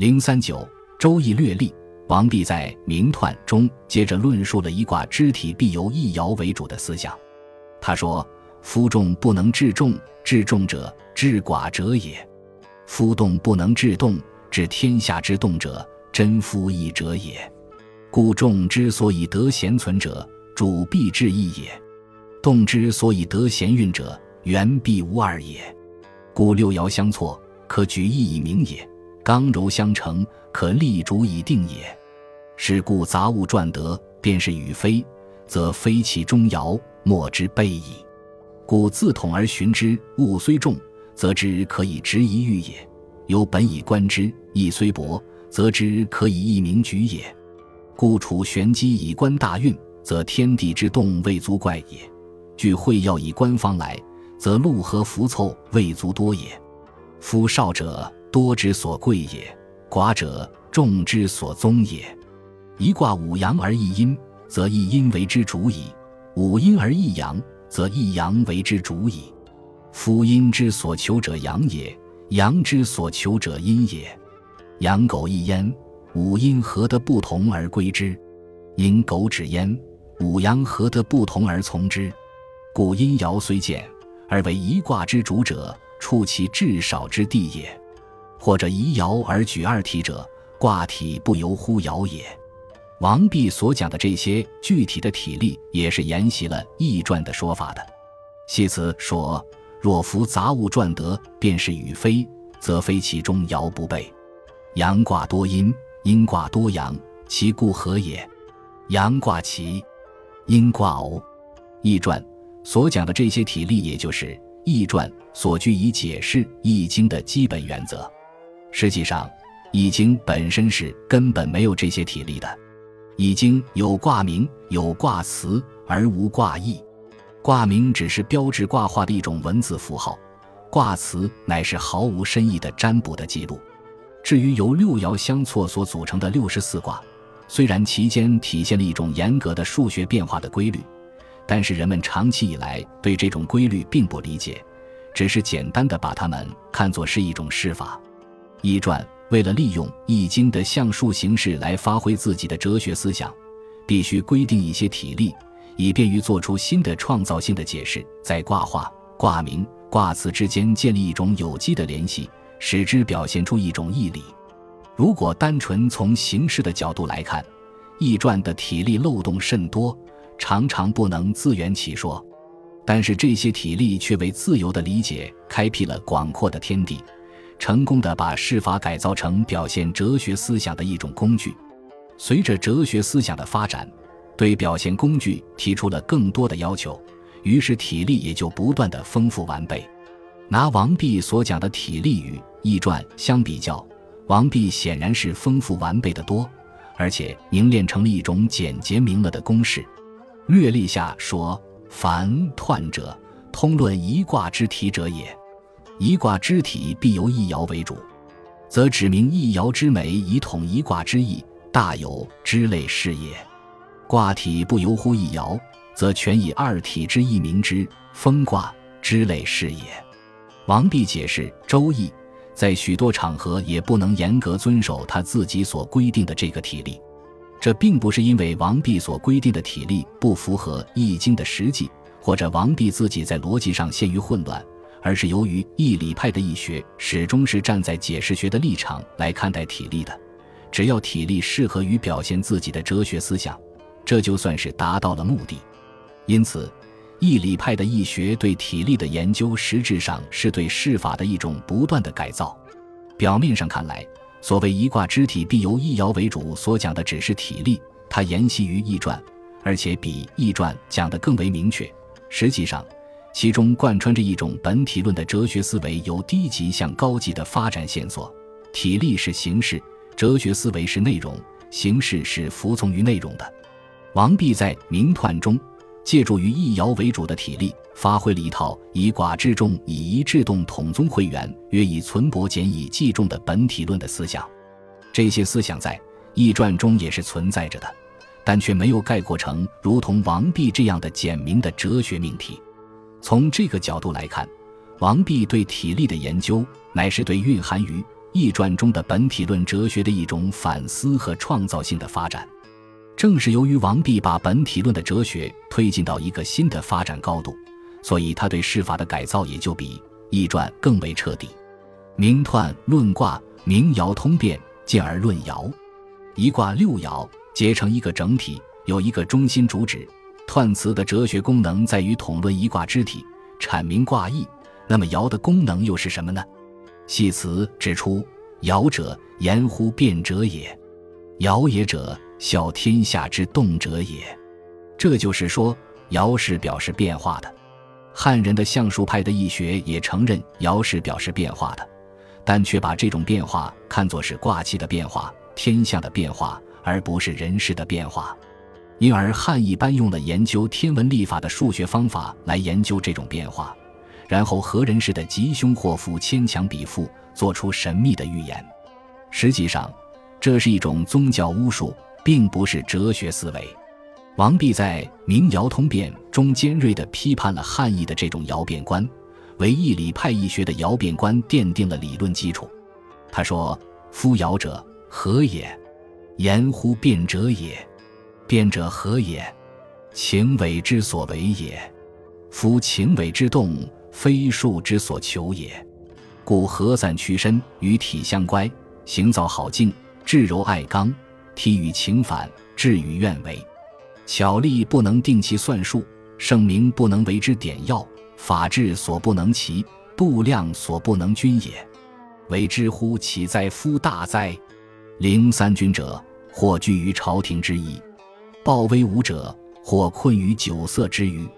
零三九《周易略历》，王弼在《明彖》中接着论述了一卦肢体必由一爻为主的思想。他说：“夫众不能治众，治众者治寡者也；夫动不能治动，治天下之动者，真夫义者也。故众之所以得贤存者，主必至义也；动之所以得贤运者，原必无二也。故六爻相错，可举义以明也。”刚柔相成，可立主以定也。是故杂物转得，便是与非，则非其中爻，莫之备矣。故自统而循之，物虽重，则之可以执一喻也；由本以观之，义虽薄，则之可以一明举也。故处玄机以观大运，则天地之动未足怪也；据会要以观方来，则陆河浮凑未足多也。夫少者。多之所贵也，寡者众之所宗也。一卦五阳而一阴，则一阴为之主矣；五阴而一阳，则一阳为之主矣。夫阴之所求者阳也，阳之所求者阴也。阳苟一焉，五阴何得不同而归之？阴苟止焉，五阳何得不同而从之？故阴爻虽见，而为一卦之主者，处其至少之地也。或者以爻而举二体者，卦体不由乎爻也。王弼所讲的这些具体的体例，也是沿袭了《易传》的说法的。系辞说：“若夫杂物转得，便是与非，则非其中爻不备。阳卦多阴，阴卦多阳，其故何也？阳卦奇，阴卦偶。”《易传》所讲的这些体例，也就是《易传》所据以解释《易经》的基本原则。实际上，《易经》本身是根本没有这些体例的，《易经》有卦名，有卦辞，而无卦意。卦名只是标志卦画的一种文字符号，卦辞乃是毫无深意的占卜的记录。至于由六爻相错所组成的六十四卦，虽然其间体现了一种严格的数学变化的规律，但是人们长期以来对这种规律并不理解，只是简单的把它们看作是一种试法。易传为了利用《易经》的象数形式来发挥自己的哲学思想，必须规定一些体例，以便于做出新的创造性的解释，在卦画、卦名、卦辞之间建立一种有机的联系，使之表现出一种义理。如果单纯从形式的角度来看，《易传》的体例漏洞甚多，常常不能自圆其说。但是这些体例却为自由的理解开辟了广阔的天地。成功的把事法改造成表现哲学思想的一种工具。随着哲学思想的发展，对表现工具提出了更多的要求，于是体例也就不断的丰富完备。拿王弼所讲的体例与《易传》相比较，王弼显然是丰富完备的多，而且凝练成了一种简洁明了的公式。略历下说：“凡彖者，通论一卦之体者也。”一卦之体必由一爻为主，则指明一爻之美以统一卦之意，大有之类是也。卦体不由乎一爻，则全以二体之意明之，风卦之类是也。王弼解释《周易》，在许多场合也不能严格遵守他自己所规定的这个体例。这并不是因为王弼所规定的体例不符合《易经》的实际，或者王弼自己在逻辑上陷于混乱。而是由于义理派的易学始终是站在解释学的立场来看待体力的，只要体力适合于表现自己的哲学思想，这就算是达到了目的。因此，义理派的易学对体力的研究实质上是对世法的一种不断的改造。表面上看来，所谓一卦之体必由一爻为主所讲的只是体力，它沿袭于易传，而且比易传讲的更为明确。实际上。其中贯穿着一种本体论的哲学思维，由低级向高级的发展线索。体力是形式，哲学思维是内容，形式是服从于内容的。王弼在《明彖》中，借助于易爻为主的体力，发挥了一套以寡制众、以一制动统宗会元、约以存薄简以济众的本体论的思想。这些思想在《易传》中也是存在着的，但却没有概括成如同王弼这样的简明的哲学命题。从这个角度来看，王弼对体力的研究，乃是对蕴含于易传中的本体论哲学的一种反思和创造性的发展。正是由于王弼把本体论的哲学推进到一个新的发展高度，所以他对释法的改造也就比易传更为彻底。明彖论卦，明爻通变，进而论爻。一卦六爻结成一个整体，有一个中心主旨。彖辞的哲学功能在于统论一卦之体，阐明卦意。那么爻的功能又是什么呢？系辞指出：“爻者，言乎变者也。爻也者，效天下之动者也。”这就是说，爻是表示变化的。汉人的相术派的易学也承认爻是表示变化的，但却把这种变化看作是卦气的变化、天象的变化，而不是人事的变化。因而，汉一般用了研究天文历法的数学方法来研究这种变化。然后和人氏的吉凶祸福牵强比附，做出神秘的预言。实际上，这是一种宗教巫术，并不是哲学思维。王弼在《明爻通变》中尖锐地批判了汉译的这种爻变观，为义理派易学的爻变观奠定了理论基础。他说：“夫爻者，何也？言乎变者也。变者何也？情伪之所为也。夫情伪之动。”非术之所求也，故合散屈伸，与体相乖，行造好静，质柔爱刚，体与情反，志与愿违。巧力不能定其算术，圣明不能为之典要，法治所不能齐，度量所不能均也。为之乎岂哉夫大哉！灵三军者，或居于朝廷之意；暴威武者，或困于酒色之余。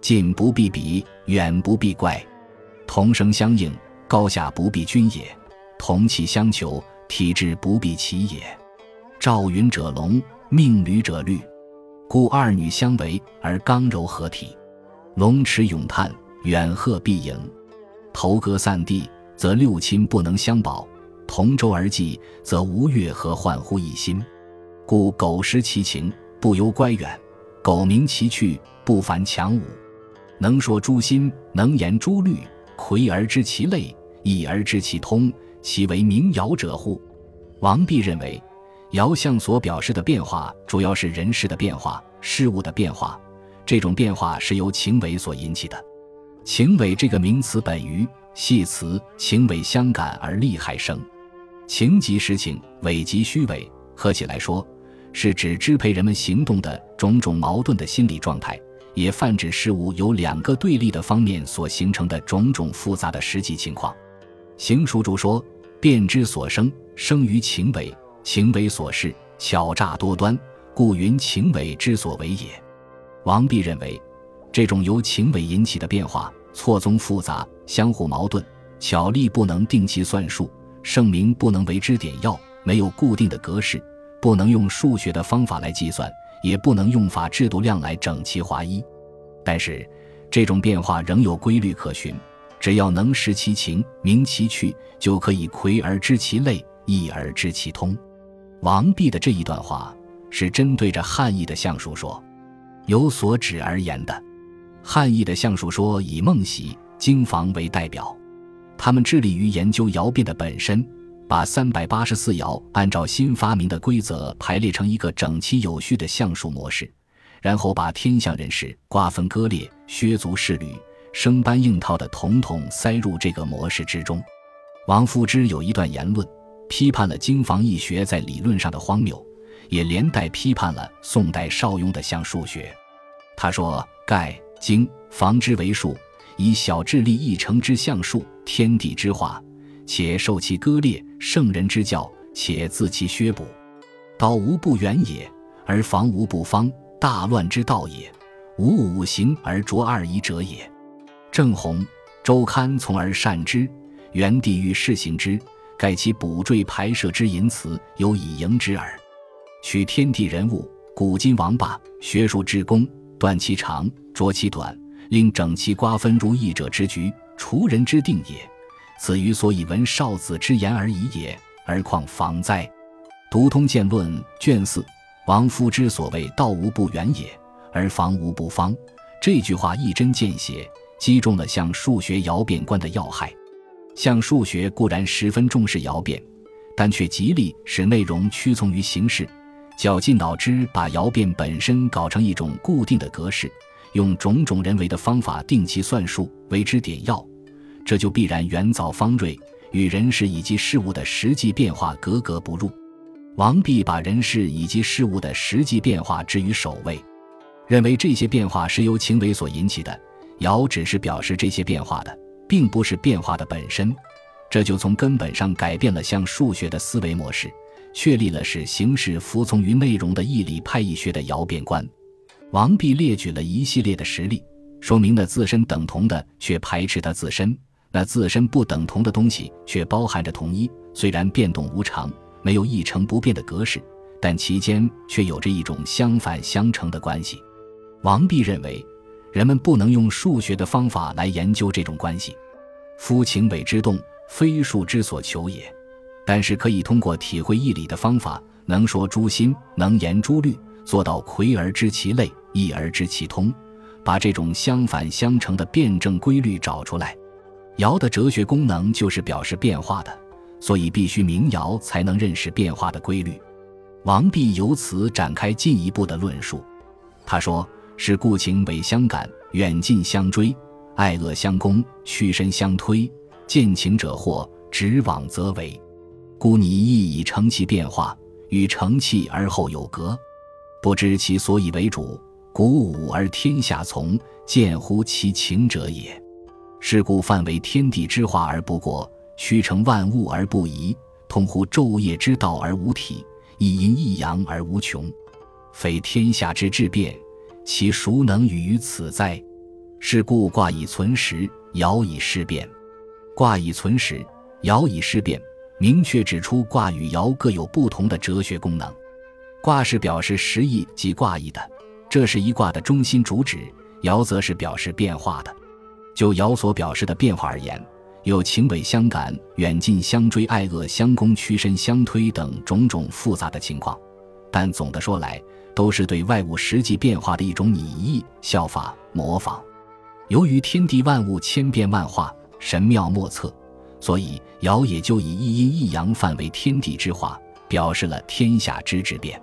近不必比，远不必怪，同声相应，高下不必均也；同气相求，体质不必齐也。赵云者龙，命履者律，故二女相为而刚柔合体。龙池咏叹，远鹤必迎；头歌散地，则六亲不能相保；同舟而济，则吴越何患乎一心。故苟失其情，不由乖远；狗鸣其趣，不烦强武。能说诸心，能言诸律，魁而知其类，义而知其通，其为明尧者乎？王弼认为，爻象所表示的变化，主要是人事的变化、事物的变化。这种变化是由情伪所引起的。情伪这个名词本于系辞“情伪相感而利害生”，情即实情，伪即虚伪，合起来说，是指支配人们行动的种种矛盾的心理状态。也泛指事物由两个对立的方面所形成的种种复杂的实际情况。行书注说：“变之所生，生于情伪；情伪所示，巧诈多端，故云情伪之所为也。”王弼认为，这种由情伪引起的变化错综复杂、相互矛盾，巧力不能定其算术，圣明不能为之点要，没有固定的格式，不能用数学的方法来计算。也不能用法制度量来整齐划一，但是这种变化仍有规律可循。只要能识其情、明其趣，就可以窥而知其类，义而知其通。王弼的这一段话是针对着汉译的相术说有所指而言的。汉译的相术说以孟喜、经房为代表，他们致力于研究爻变的本身。把三百八十四爻按照新发明的规则排列成一个整齐有序的象数模式，然后把天象人士瓜分割裂、削足适履、生搬硬套的统统塞入这个模式之中。王夫之有一段言论，批判了经房易学在理论上的荒谬，也连带批判了宋代邵雍的象数学。他说：“盖经房之为数，以小智力一成之象数，天地之化。”且受其割裂，圣人之教，且自其削补。道无不远也，而防无不方。大乱之道也，无五行而着二仪者也。正弘周刊从而善之，元帝欲试行之，盖其补缀排设之淫辞，有以迎之耳。取天地人物，古今王霸，学术之功，断其长，着其短，令整齐瓜分如义者之局，除人之定也。此于所以闻少子之言而已也，而况防哉？读通鉴论卷四，王夫之所谓“道无不远也，而防无不方”，这句话一针见血，击中了向数学摇变观的要害。向数学固然十分重视摇变，但却极力使内容屈从于形式，绞尽脑汁把摇变本身搞成一种固定的格式，用种种人为的方法定其算术，为之点要，这就必然圆凿方锐，与人事以及事物的实际变化格格不入。王弼把人事以及事物的实际变化置于首位，认为这些变化是由情为所引起的，爻只是表示这些变化的，并不是变化的本身。这就从根本上改变了像数学的思维模式，确立了使形式服从于内容的义理派义学的爻变观。王弼列举了一系列的实例，说明了自身等同的却排斥他自身，那自身不等同的东西却包含着同一。虽然变动无常。没有一成不变的格式，但其间却有着一种相反相成的关系。王弼认为，人们不能用数学的方法来研究这种关系。夫情伪之动，非数之所求也。但是可以通过体会义理的方法，能说诸心，能言诸律，做到魁而知其类，义而知其通，把这种相反相成的辩证规律找出来。爻的哲学功能就是表示变化的。所以必须明爻才能认识变化的规律。王弼由此展开进一步的论述。他说：“是故情为相感，远近相追，爱恶相攻，屈身相推。见情者惑，直往则为。故你亦以成其变化，与成器而后有格，不知其所以为主，鼓舞而天下从，见乎其情者也。是故范为天地之化而不过。”虚成万物而不移，通乎昼夜之道而无体，一阴一阳而无穷，非天下之至变，其孰能与于此哉？是故卦以存实，爻以事变。卦以存实，爻以事变，明确指出卦与爻各有不同的哲学功能。卦是表示实意及卦意的，这是一卦的中心主旨；爻则是表示变化的。就爻所表示的变化而言。有情伪相感、远近相追、爱恶相攻、屈身相推等种种复杂的情况，但总的说来，都是对外物实际变化的一种拟意、效法、模仿。由于天地万物千变万化、神妙莫测，所以尧也就以一阴一阳范为天地之化，表示了天下之之变。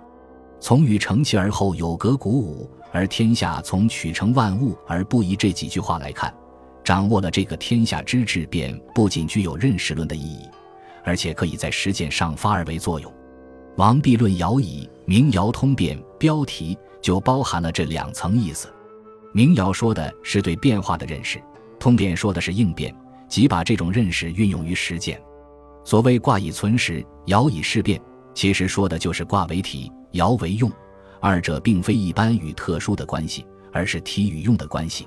从与成其而后有格鼓舞，而天下从取成万物而不移这几句话来看。掌握了这个天下之至变，不仅具有认识论的意义，而且可以在实践上发而为作用。王弼论爻以明爻通变标题就包含了这两层意思。明爻说的是对变化的认识，通变说的是应变，即把这种认识运用于实践。所谓卦以存实，爻以事变，其实说的就是卦为体，爻为用，二者并非一般与特殊的关系，而是体与用的关系。